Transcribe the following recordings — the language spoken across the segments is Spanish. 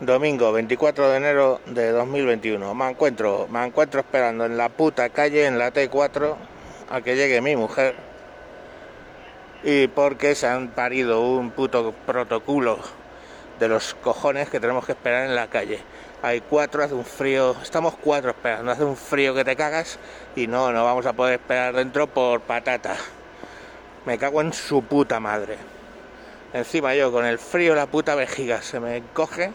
Domingo 24 de enero de 2021. Me encuentro, me encuentro esperando en la puta calle, en la T4, a que llegue mi mujer. Y porque se han parido un puto protocolo de los cojones que tenemos que esperar en la calle. Hay cuatro, hace un frío, estamos cuatro esperando, hace un frío que te cagas y no, no vamos a poder esperar dentro por patata. Me cago en su puta madre. Encima yo con el frío la puta vejiga se me coge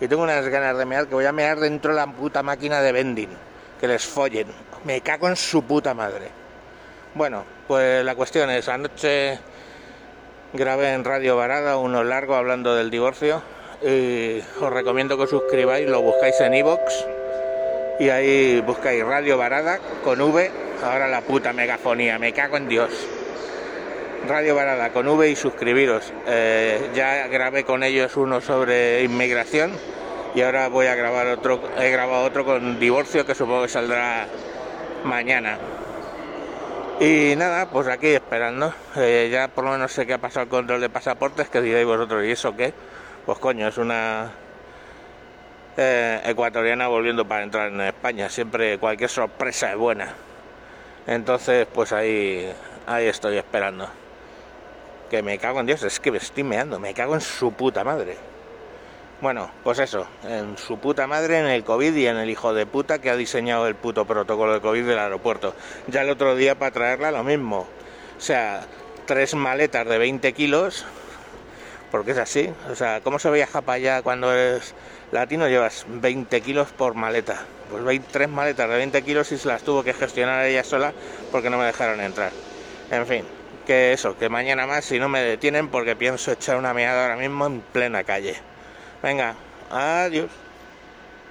y tengo unas ganas de mear que voy a mear dentro de la puta máquina de vending. Que les follen. Me cago en su puta madre. Bueno, pues la cuestión es, anoche grabé en Radio Varada uno largo hablando del divorcio y os recomiendo que os suscribáis, lo buscáis en iVoox y ahí buscáis Radio Varada con V, ahora la puta megafonía, me cago en Dios. Radio Varada con V y suscribiros. Eh, ya grabé con ellos uno sobre inmigración y ahora voy a grabar otro, he grabado otro con divorcio que supongo que saldrá mañana. Y nada, pues aquí esperando. Eh, ya por lo menos sé que ha pasado el control de pasaportes, que diréis vosotros, ¿y eso qué? Pues coño, es una eh, ecuatoriana volviendo para entrar en España. Siempre cualquier sorpresa es buena. Entonces, pues ahí, ahí estoy esperando que me cago en Dios, es que me estoy meando, me cago en su puta madre. Bueno, pues eso, en su puta madre, en el COVID y en el hijo de puta que ha diseñado el puto protocolo de COVID del aeropuerto. Ya el otro día para traerla lo mismo. O sea, tres maletas de 20 kilos, porque es así. O sea, ¿cómo se viaja para allá cuando eres latino? Llevas 20 kilos por maleta. Pues tres maletas de 20 kilos y se las tuvo que gestionar ella sola porque no me dejaron entrar. En fin, que eso, que mañana más si no me detienen porque pienso echar una meada ahora mismo en plena calle. Venga, adiós.